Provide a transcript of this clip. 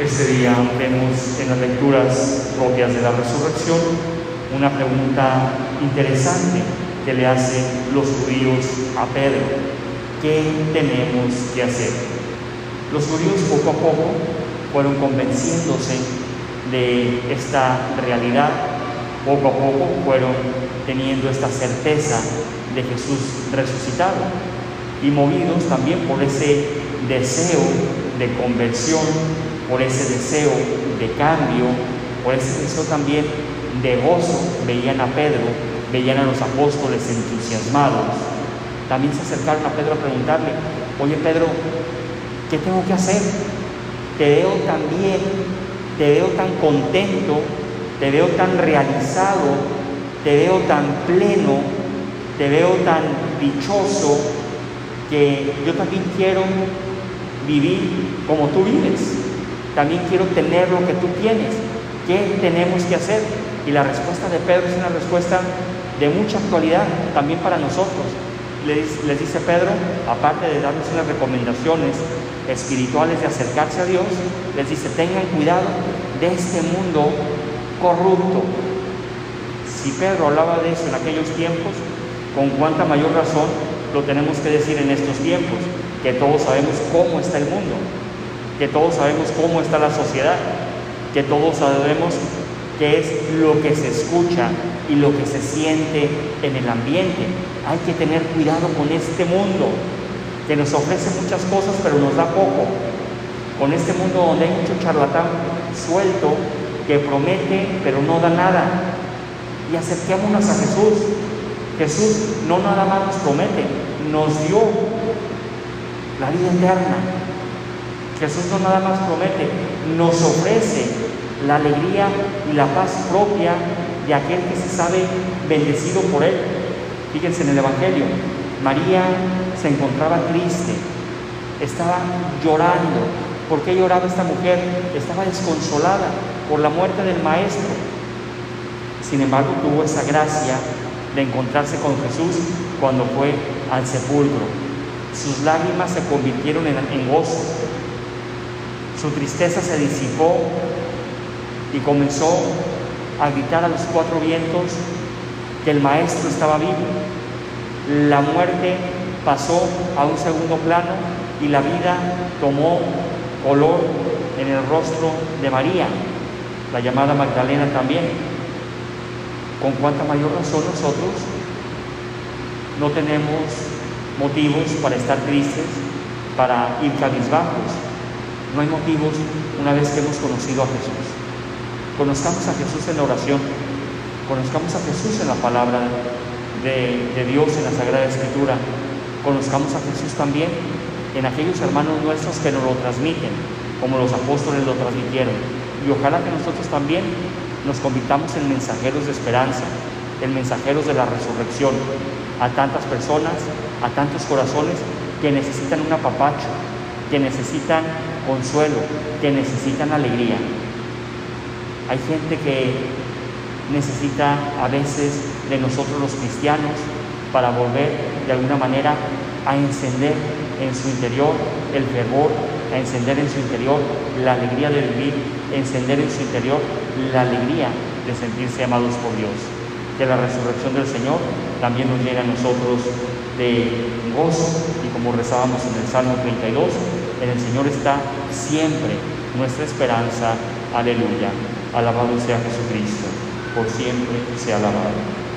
Este día vemos en las lecturas propias de la resurrección una pregunta interesante que le hacen los judíos a Pedro. ¿Qué tenemos que hacer? Los judíos poco a poco fueron convenciéndose de esta realidad, poco a poco fueron teniendo esta certeza de Jesús resucitado y movidos también por ese deseo de conversión, por ese deseo de cambio, por ese deseo también de gozo, veían a Pedro, veían a los apóstoles entusiasmados. También se acercaron a Pedro a preguntarle, oye Pedro, ¿qué tengo que hacer? Te veo tan bien, te veo tan contento, te veo tan realizado, te veo tan pleno, te veo tan dichoso, que yo también quiero vivir como tú vives. También quiero tener lo que tú tienes. ¿Qué tenemos que hacer? Y la respuesta de Pedro es una respuesta de mucha actualidad también para nosotros. Les, dice Pedro, aparte de darnos unas recomendaciones espirituales de acercarse a Dios, les dice, tengan cuidado de este mundo corrupto. Si Pedro hablaba de eso en aquellos tiempos, con cuánta mayor razón lo tenemos que decir en estos tiempos, que todos sabemos cómo está el mundo, que todos sabemos cómo está la sociedad, que todos sabemos qué es lo que se escucha y lo que se siente en el ambiente. Hay que tener cuidado con este mundo que nos ofrece muchas cosas pero nos da poco. Con este mundo donde hay mucho charlatán suelto que promete pero no da nada. Y acerquémonos a Jesús. Jesús no nada más nos promete, nos dio la vida eterna. Jesús no nada más promete, nos ofrece la alegría y la paz propia de aquel que se sabe bendecido por Él. Fíjense en el Evangelio, María se encontraba triste, estaba llorando. ¿Por qué lloraba esta mujer? Estaba desconsolada por la muerte del Maestro. Sin embargo, tuvo esa gracia de encontrarse con Jesús cuando fue al sepulcro. Sus lágrimas se convirtieron en, gozo. Su tristeza se disipó y comenzó a gritar a los cuatro vientos que el maestro estaba vivo. La muerte pasó a un segundo plano y la vida tomó color en el rostro de María, la llamada Magdalena también. Con cuánta mayor razón nosotros no tenemos motivos para estar tristes, para ir cabizbajos. No hay motivos una vez que hemos conocido a Jesús. Conozcamos a Jesús en la oración, conozcamos a Jesús en la palabra de, Dios, en la Sagrada Escritura, conozcamos a Jesús también en aquellos hermanos nuestros que nos lo transmiten, como los apóstoles lo transmitieron. Y ojalá que nosotros también nos convirtamos en mensajeros de esperanza, en mensajeros de la resurrección a tantas personas, a tantos corazones que necesitan un apapacho, que necesitan consuelo, que necesitan alegría. Hay gente que necesita a veces de nosotros los cristianos para volver de alguna manera a encender en su interior el fervor, a encender en su interior la alegría de vivir, encender en su interior la alegría de sentirse amados por Dios. Que la resurrección del Señor también nos llegue a nosotros de gozo y como rezábamos en el Salmo 32, en el Señor está siempre nuestra esperanza. Aleluya. Alabado sea Jesucristo. Por siempre sea alabado.